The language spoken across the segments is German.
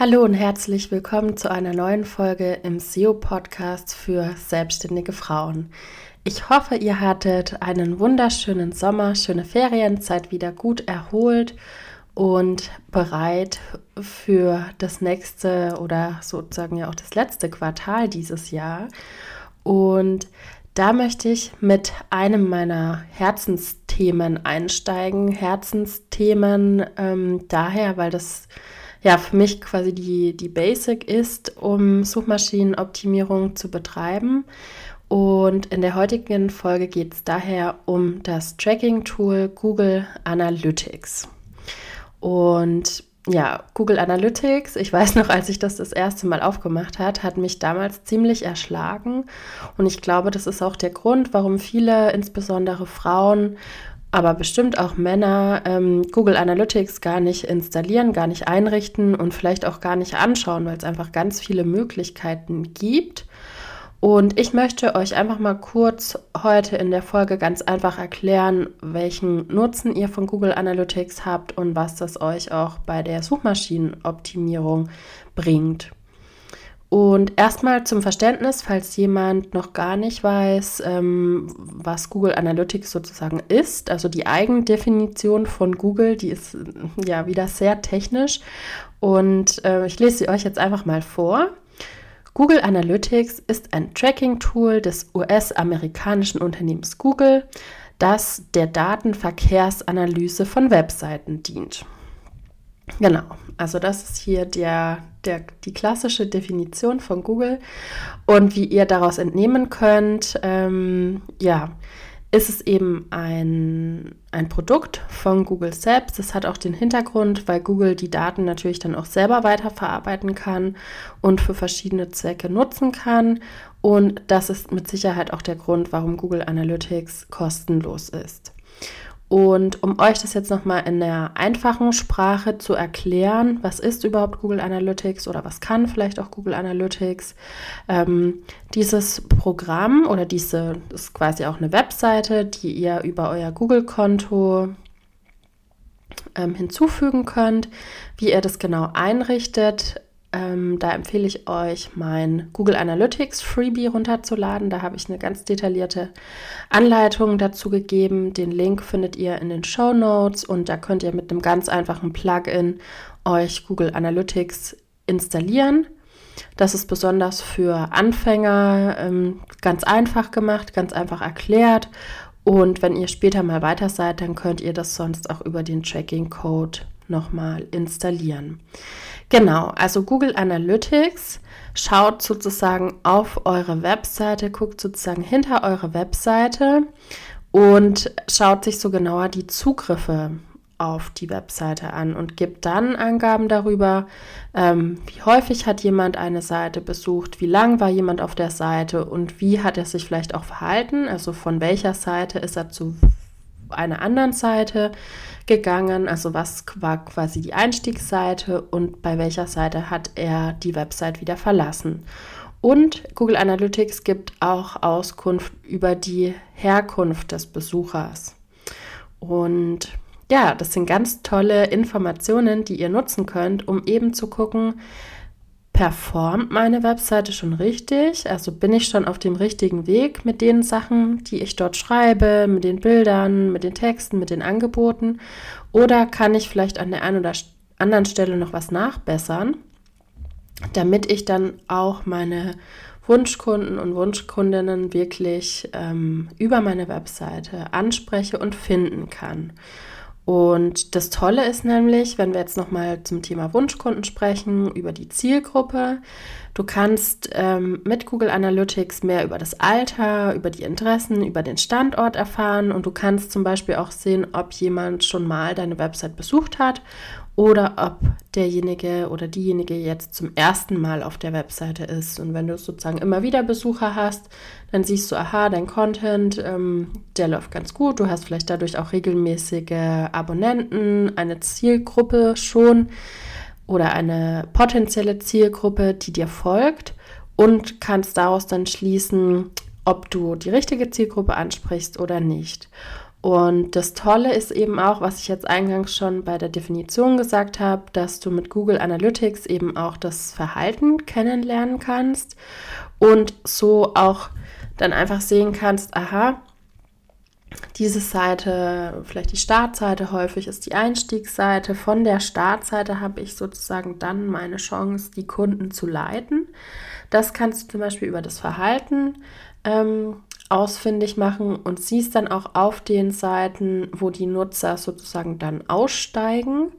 Hallo und herzlich willkommen zu einer neuen Folge im SEO-Podcast für selbstständige Frauen. Ich hoffe, ihr hattet einen wunderschönen Sommer, schöne Ferien, seid wieder gut erholt und bereit für das nächste oder sozusagen ja auch das letzte Quartal dieses Jahr. Und da möchte ich mit einem meiner Herzensthemen einsteigen. Herzensthemen ähm, daher, weil das ja für mich quasi die, die Basic ist, um Suchmaschinenoptimierung zu betreiben. Und in der heutigen Folge geht es daher um das Tracking-Tool Google Analytics. Und ja, Google Analytics, ich weiß noch, als ich das das erste Mal aufgemacht hat, hat mich damals ziemlich erschlagen. Und ich glaube, das ist auch der Grund, warum viele, insbesondere Frauen, aber bestimmt auch Männer ähm, Google Analytics gar nicht installieren, gar nicht einrichten und vielleicht auch gar nicht anschauen, weil es einfach ganz viele Möglichkeiten gibt. Und ich möchte euch einfach mal kurz heute in der Folge ganz einfach erklären, welchen Nutzen ihr von Google Analytics habt und was das euch auch bei der Suchmaschinenoptimierung bringt. Und erstmal zum Verständnis, falls jemand noch gar nicht weiß, ähm, was Google Analytics sozusagen ist. Also die Eigendefinition von Google, die ist ja wieder sehr technisch. Und äh, ich lese sie euch jetzt einfach mal vor. Google Analytics ist ein Tracking-Tool des US-amerikanischen Unternehmens Google, das der Datenverkehrsanalyse von Webseiten dient. Genau, also das ist hier der, der, die klassische Definition von Google. Und wie ihr daraus entnehmen könnt, ähm, ja, ist es eben ein, ein Produkt von Google selbst. Das hat auch den Hintergrund, weil Google die Daten natürlich dann auch selber weiterverarbeiten kann und für verschiedene Zwecke nutzen kann. Und das ist mit Sicherheit auch der Grund, warum Google Analytics kostenlos ist. Und um euch das jetzt nochmal in der einfachen Sprache zu erklären, was ist überhaupt Google Analytics oder was kann vielleicht auch Google Analytics, ähm, dieses Programm oder diese ist quasi auch eine Webseite, die ihr über euer Google-Konto ähm, hinzufügen könnt. Wie ihr das genau einrichtet, ähm, da empfehle ich euch, mein Google Analytics Freebie runterzuladen. Da habe ich eine ganz detaillierte Anleitung dazu gegeben. Den Link findet ihr in den Show Notes und da könnt ihr mit einem ganz einfachen Plugin euch Google Analytics installieren. Das ist besonders für Anfänger ähm, ganz einfach gemacht, ganz einfach erklärt. Und wenn ihr später mal weiter seid, dann könnt ihr das sonst auch über den Tracking Code nochmal installieren. Genau, also Google Analytics schaut sozusagen auf eure Webseite, guckt sozusagen hinter eure Webseite und schaut sich so genauer die Zugriffe auf die Webseite an und gibt dann Angaben darüber, ähm, wie häufig hat jemand eine Seite besucht, wie lang war jemand auf der Seite und wie hat er sich vielleicht auch verhalten, also von welcher Seite ist er zu einer anderen Seite gegangen, also was war quasi die Einstiegsseite und bei welcher Seite hat er die Website wieder verlassen. Und Google Analytics gibt auch Auskunft über die Herkunft des Besuchers. Und ja, das sind ganz tolle Informationen, die ihr nutzen könnt, um eben zu gucken, performt meine Webseite schon richtig? Also bin ich schon auf dem richtigen Weg mit den Sachen, die ich dort schreibe, mit den Bildern, mit den Texten, mit den Angeboten? Oder kann ich vielleicht an der einen oder anderen Stelle noch was nachbessern, damit ich dann auch meine Wunschkunden und Wunschkundinnen wirklich ähm, über meine Webseite anspreche und finden kann? Und das Tolle ist nämlich, wenn wir jetzt nochmal zum Thema Wunschkunden sprechen, über die Zielgruppe, du kannst ähm, mit Google Analytics mehr über das Alter, über die Interessen, über den Standort erfahren. Und du kannst zum Beispiel auch sehen, ob jemand schon mal deine Website besucht hat oder ob derjenige oder diejenige jetzt zum ersten Mal auf der Webseite ist. Und wenn du sozusagen immer wieder Besucher hast, dann siehst du, aha, dein Content, ähm, der läuft ganz gut. Du hast vielleicht dadurch auch regelmäßige Abonnenten, eine Zielgruppe schon oder eine potenzielle Zielgruppe, die dir folgt und kannst daraus dann schließen, ob du die richtige Zielgruppe ansprichst oder nicht. Und das Tolle ist eben auch, was ich jetzt eingangs schon bei der Definition gesagt habe, dass du mit Google Analytics eben auch das Verhalten kennenlernen kannst und so auch dann einfach sehen kannst, aha, diese Seite, vielleicht die Startseite, häufig ist die Einstiegsseite. Von der Startseite habe ich sozusagen dann meine Chance, die Kunden zu leiten. Das kannst du zum Beispiel über das Verhalten ähm, ausfindig machen und siehst dann auch auf den Seiten, wo die Nutzer sozusagen dann aussteigen,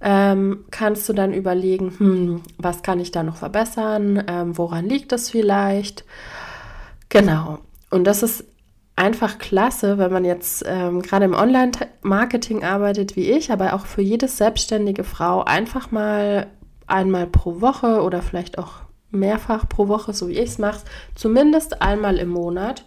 ähm, kannst du dann überlegen, hm, was kann ich da noch verbessern, ähm, woran liegt das vielleicht. Genau. Und das ist einfach klasse, wenn man jetzt ähm, gerade im Online-Marketing arbeitet wie ich, aber auch für jede selbstständige Frau einfach mal einmal pro Woche oder vielleicht auch mehrfach pro Woche, so wie ich es mache, zumindest einmal im Monat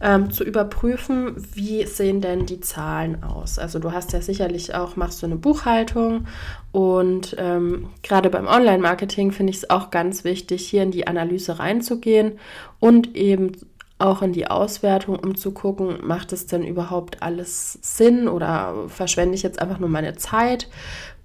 ähm, zu überprüfen, wie sehen denn die Zahlen aus. Also du hast ja sicherlich auch, machst du eine Buchhaltung und ähm, gerade beim Online-Marketing finde ich es auch ganz wichtig, hier in die Analyse reinzugehen und eben auch in die Auswertung, um zu gucken, macht es denn überhaupt alles Sinn oder verschwende ich jetzt einfach nur meine Zeit?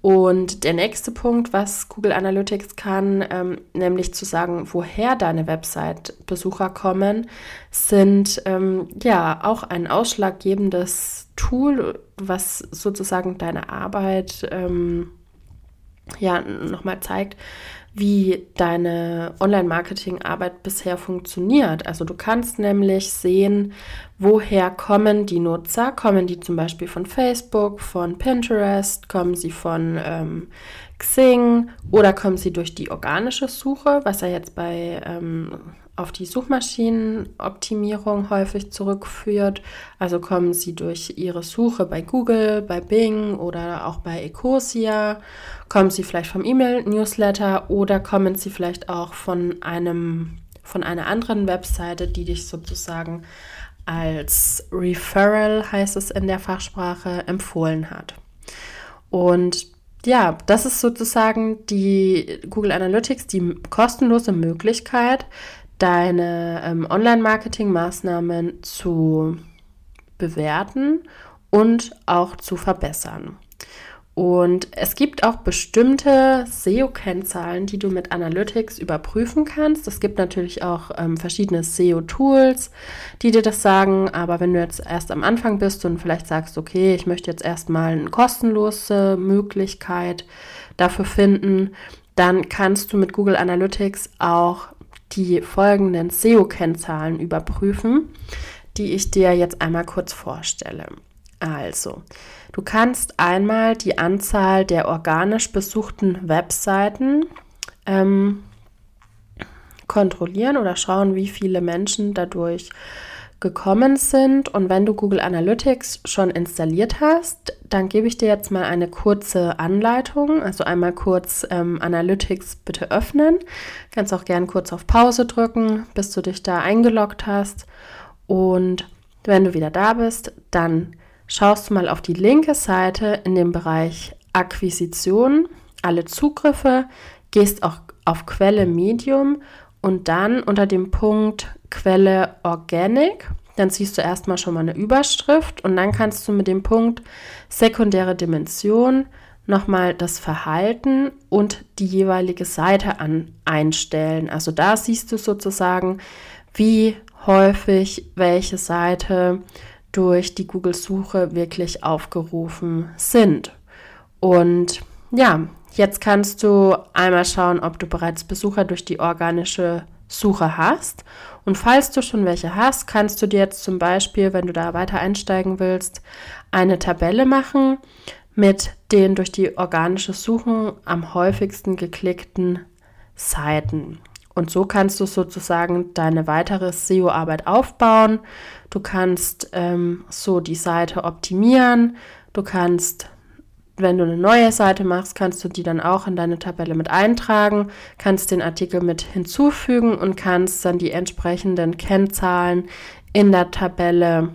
Und der nächste Punkt, was Google Analytics kann, ähm, nämlich zu sagen, woher deine Website-Besucher kommen, sind ähm, ja auch ein ausschlaggebendes Tool, was sozusagen deine Arbeit ähm, ja nochmal zeigt, wie deine Online-Marketing-Arbeit bisher funktioniert. Also du kannst nämlich sehen, woher kommen die Nutzer. Kommen die zum Beispiel von Facebook, von Pinterest, kommen sie von ähm, Xing oder kommen sie durch die organische Suche, was ja jetzt bei ähm, auf die Suchmaschinenoptimierung häufig zurückführt. Also kommen sie durch ihre Suche bei Google, bei Bing oder auch bei Ecosia, kommen sie vielleicht vom E-Mail-Newsletter oder kommen sie vielleicht auch von einem von einer anderen Webseite, die dich sozusagen als Referral, heißt es in der Fachsprache, empfohlen hat. Und ja, das ist sozusagen die Google Analytics, die kostenlose Möglichkeit, deine ähm, Online-Marketing-Maßnahmen zu bewerten und auch zu verbessern. Und es gibt auch bestimmte SEO-Kennzahlen, die du mit Analytics überprüfen kannst. Es gibt natürlich auch ähm, verschiedene SEO-Tools, die dir das sagen. Aber wenn du jetzt erst am Anfang bist und vielleicht sagst, okay, ich möchte jetzt erstmal eine kostenlose Möglichkeit dafür finden, dann kannst du mit Google Analytics auch die folgenden SEO-Kennzahlen überprüfen, die ich dir jetzt einmal kurz vorstelle. Also, du kannst einmal die Anzahl der organisch besuchten Webseiten ähm, kontrollieren oder schauen, wie viele Menschen dadurch gekommen sind. Und wenn du Google Analytics schon installiert hast, dann gebe ich dir jetzt mal eine kurze Anleitung. Also einmal kurz ähm, Analytics bitte öffnen. Kannst auch gern kurz auf Pause drücken, bis du dich da eingeloggt hast. Und wenn du wieder da bist, dann schaust du mal auf die linke Seite in dem Bereich Akquisition, alle Zugriffe, gehst auch auf Quelle Medium und dann unter dem Punkt Quelle Organic. Dann siehst du erstmal schon mal eine Überschrift und dann kannst du mit dem Punkt sekundäre Dimension nochmal das Verhalten und die jeweilige Seite an, einstellen. Also da siehst du sozusagen, wie häufig welche Seite durch die Google-Suche wirklich aufgerufen sind. Und ja, jetzt kannst du einmal schauen, ob du bereits Besucher durch die organische Suche hast. Und falls du schon welche hast, kannst du dir jetzt zum Beispiel, wenn du da weiter einsteigen willst, eine Tabelle machen mit den durch die organische Suchen am häufigsten geklickten Seiten. Und so kannst du sozusagen deine weitere SEO-Arbeit aufbauen. Du kannst ähm, so die Seite optimieren. Du kannst wenn du eine neue Seite machst, kannst du die dann auch in deine Tabelle mit eintragen, kannst den Artikel mit hinzufügen und kannst dann die entsprechenden Kennzahlen in der Tabelle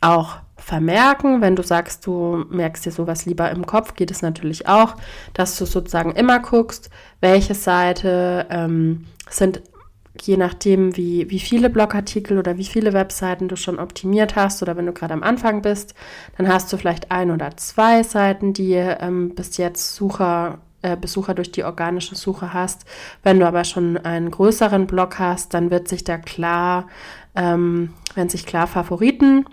auch vermerken. Wenn du sagst, du merkst dir sowas lieber im Kopf, geht es natürlich auch, dass du sozusagen immer guckst, welche Seite ähm, sind je nachdem, wie, wie viele Blogartikel oder wie viele Webseiten du schon optimiert hast oder wenn du gerade am Anfang bist, dann hast du vielleicht ein oder zwei Seiten, die ähm, bis jetzt Sucher, äh, Besucher durch die organische Suche hast. Wenn du aber schon einen größeren Blog hast, dann wird sich da klar, ähm, wenn sich klar Favoriten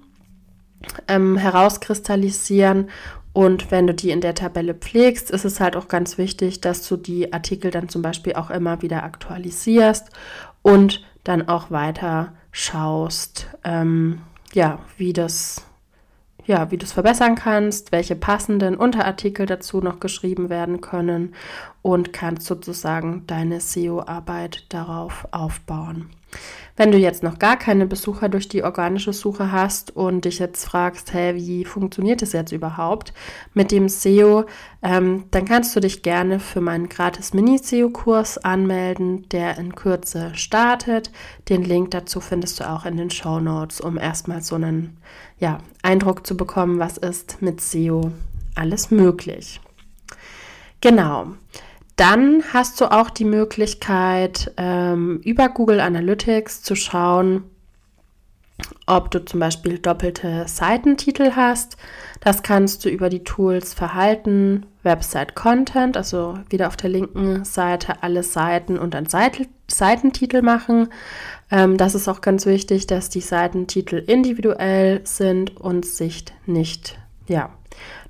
ähm, herauskristallisieren und wenn du die in der Tabelle pflegst, ist es halt auch ganz wichtig, dass du die Artikel dann zum Beispiel auch immer wieder aktualisierst und dann auch weiter schaust, ähm, ja, wie das, ja, wie du es verbessern kannst, welche passenden Unterartikel dazu noch geschrieben werden können und kannst sozusagen deine SEO-Arbeit darauf aufbauen. Wenn du jetzt noch gar keine Besucher durch die organische Suche hast und dich jetzt fragst, hey, wie funktioniert das jetzt überhaupt mit dem SEO, ähm, dann kannst du dich gerne für meinen gratis Mini-SEO-Kurs anmelden, der in Kürze startet. Den Link dazu findest du auch in den Show Notes, um erstmal so einen ja, Eindruck zu bekommen, was ist mit SEO alles möglich. Genau. Dann hast du auch die Möglichkeit, ähm, über Google Analytics zu schauen, ob du zum Beispiel doppelte Seitentitel hast. Das kannst du über die Tools Verhalten, Website Content, also wieder auf der linken Seite alle Seiten und dann Seitentitel machen. Ähm, das ist auch ganz wichtig, dass die Seitentitel individuell sind und sich nicht ja,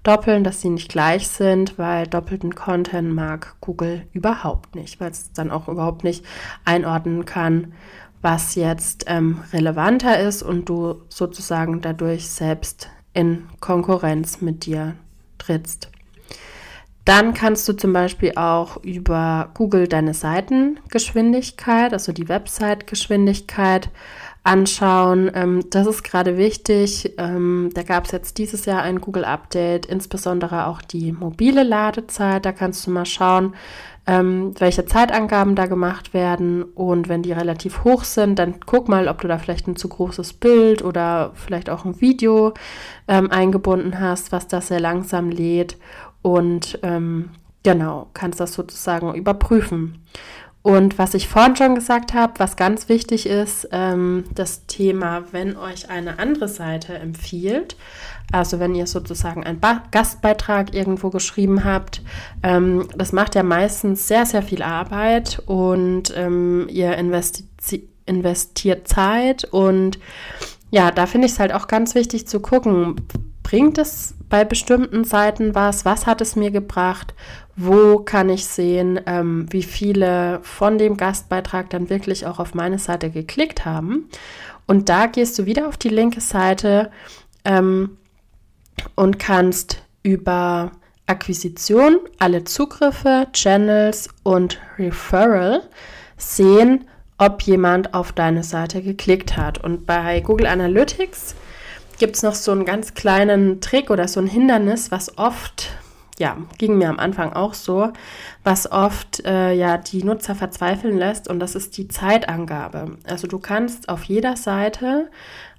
doppeln, dass sie nicht gleich sind, weil doppelten Content mag Google überhaupt nicht, weil es dann auch überhaupt nicht einordnen kann, was jetzt ähm, relevanter ist und du sozusagen dadurch selbst in Konkurrenz mit dir trittst. Dann kannst du zum Beispiel auch über Google deine Seitengeschwindigkeit, also die Website-Geschwindigkeit, anschauen. Ähm, das ist gerade wichtig. Ähm, da gab es jetzt dieses Jahr ein Google-Update, insbesondere auch die mobile Ladezeit. Da kannst du mal schauen, ähm, welche Zeitangaben da gemacht werden. Und wenn die relativ hoch sind, dann guck mal, ob du da vielleicht ein zu großes Bild oder vielleicht auch ein Video ähm, eingebunden hast, was das sehr langsam lädt. Und ähm, genau, kannst das sozusagen überprüfen. Und was ich vorhin schon gesagt habe, was ganz wichtig ist, ähm, das Thema, wenn euch eine andere Seite empfiehlt, also wenn ihr sozusagen einen ba Gastbeitrag irgendwo geschrieben habt, ähm, das macht ja meistens sehr, sehr viel Arbeit und ähm, ihr investi investiert Zeit und ja, da finde ich es halt auch ganz wichtig zu gucken, bringt es bei bestimmten Seiten was? Was hat es mir gebracht? Wo kann ich sehen, ähm, wie viele von dem Gastbeitrag dann wirklich auch auf meine Seite geklickt haben? Und da gehst du wieder auf die linke Seite ähm, und kannst über Akquisition, alle Zugriffe, Channels und Referral sehen, ob jemand auf deine Seite geklickt hat. Und bei Google Analytics gibt es noch so einen ganz kleinen Trick oder so ein Hindernis, was oft, ja, ging mir am Anfang auch so, was oft äh, ja die Nutzer verzweifeln lässt und das ist die Zeitangabe. Also du kannst auf jeder Seite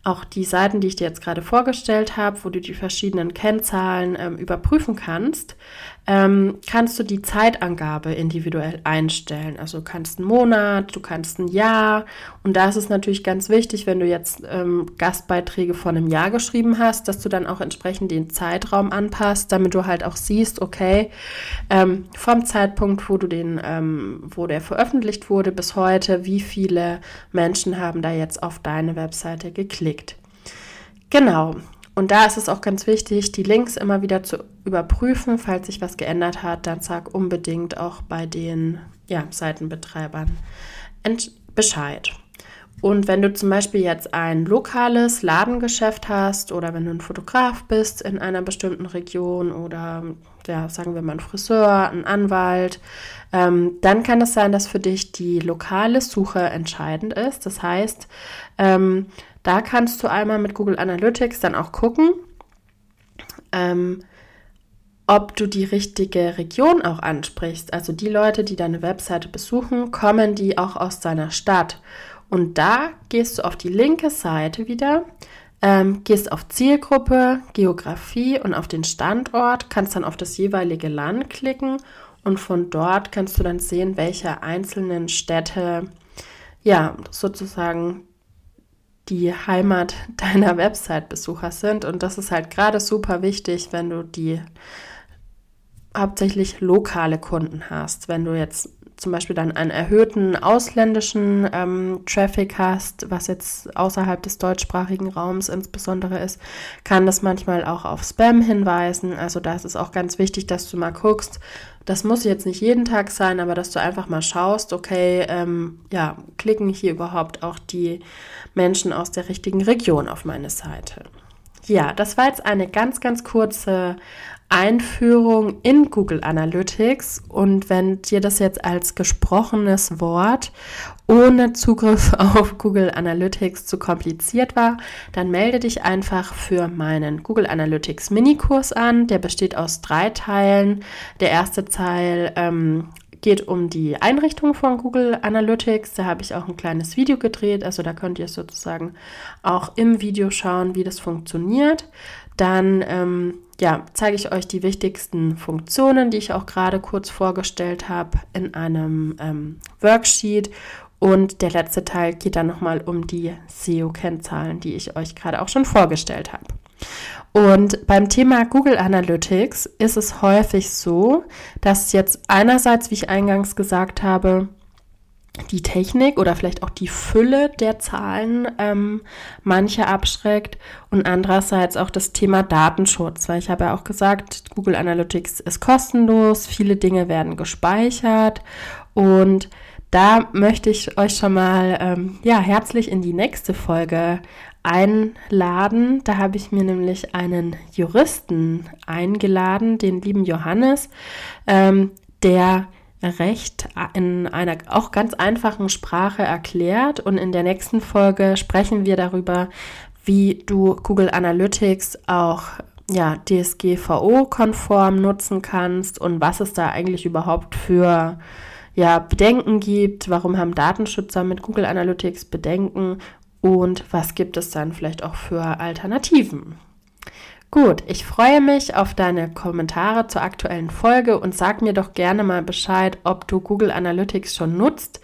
auch die Seiten, die ich dir jetzt gerade vorgestellt habe, wo du die verschiedenen Kennzahlen ähm, überprüfen kannst, ähm, kannst du die Zeitangabe individuell einstellen. Also du kannst einen Monat, du kannst ein Jahr. Und da ist es natürlich ganz wichtig, wenn du jetzt ähm, Gastbeiträge von einem Jahr geschrieben hast, dass du dann auch entsprechend den Zeitraum anpasst, damit du halt auch siehst, okay, ähm, vom Zeitpunkt, wo du den, ähm, wo der veröffentlicht wurde bis heute, wie viele Menschen haben da jetzt auf deine Webseite geklickt. Genau. Und da ist es auch ganz wichtig, die Links immer wieder zu überprüfen. Falls sich was geändert hat, dann sag unbedingt auch bei den ja, Seitenbetreibern Bescheid. Und wenn du zum Beispiel jetzt ein lokales Ladengeschäft hast oder wenn du ein Fotograf bist in einer bestimmten Region oder ja, sagen wir mal ein Friseur, ein Anwalt, ähm, dann kann es sein, dass für dich die lokale Suche entscheidend ist. Das heißt, ähm, da kannst du einmal mit Google Analytics dann auch gucken, ähm, ob du die richtige Region auch ansprichst. Also die Leute, die deine Webseite besuchen, kommen die auch aus deiner Stadt. Und da gehst du auf die linke Seite wieder, ähm, gehst auf Zielgruppe, Geografie und auf den Standort, kannst dann auf das jeweilige Land klicken und von dort kannst du dann sehen, welche einzelnen Städte ja, sozusagen die Heimat deiner Website-Besucher sind. Und das ist halt gerade super wichtig, wenn du die hauptsächlich lokale Kunden hast. Wenn du jetzt zum Beispiel dann einen erhöhten ausländischen ähm, Traffic hast, was jetzt außerhalb des deutschsprachigen Raums insbesondere ist, kann das manchmal auch auf Spam hinweisen. Also da ist es auch ganz wichtig, dass du mal guckst. Das muss jetzt nicht jeden Tag sein, aber dass du einfach mal schaust, okay, ähm, ja, klicken hier überhaupt auch die Menschen aus der richtigen Region auf meine Seite. Ja, das war jetzt eine ganz, ganz kurze Einführung in Google Analytics und wenn dir das jetzt als gesprochenes Wort ohne Zugriff auf Google Analytics zu kompliziert war, dann melde dich einfach für meinen Google Analytics Minikurs an. Der besteht aus drei Teilen. Der erste Teil ähm, geht um die Einrichtung von Google Analytics. Da habe ich auch ein kleines Video gedreht. Also da könnt ihr sozusagen auch im Video schauen, wie das funktioniert. Dann ähm, ja, zeige ich euch die wichtigsten Funktionen, die ich auch gerade kurz vorgestellt habe, in einem ähm, Worksheet. Und der letzte Teil geht dann nochmal um die SEO-Kennzahlen, die ich euch gerade auch schon vorgestellt habe. Und beim Thema Google Analytics ist es häufig so, dass jetzt einerseits, wie ich eingangs gesagt habe, die Technik oder vielleicht auch die Fülle der Zahlen ähm, manche abschreckt und andererseits auch das Thema Datenschutz, weil ich habe ja auch gesagt, Google Analytics ist kostenlos, viele Dinge werden gespeichert und da möchte ich euch schon mal ähm, ja herzlich in die nächste Folge einladen. Da habe ich mir nämlich einen Juristen eingeladen, den lieben Johannes, ähm, der Recht in einer auch ganz einfachen Sprache erklärt. Und in der nächsten Folge sprechen wir darüber, wie du Google Analytics auch ja, DSGVO-konform nutzen kannst und was es da eigentlich überhaupt für ja, Bedenken gibt, warum haben Datenschützer mit Google Analytics Bedenken und was gibt es dann vielleicht auch für Alternativen. Gut, ich freue mich auf deine Kommentare zur aktuellen Folge und sag mir doch gerne mal Bescheid, ob du Google Analytics schon nutzt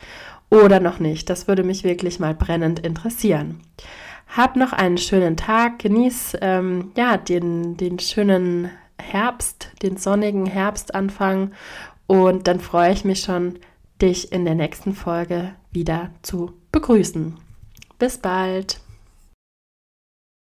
oder noch nicht. Das würde mich wirklich mal brennend interessieren. Hab noch einen schönen Tag, genieß ähm, ja den, den schönen Herbst, den sonnigen Herbstanfang und dann freue ich mich schon, dich in der nächsten Folge wieder zu begrüßen. Bis bald!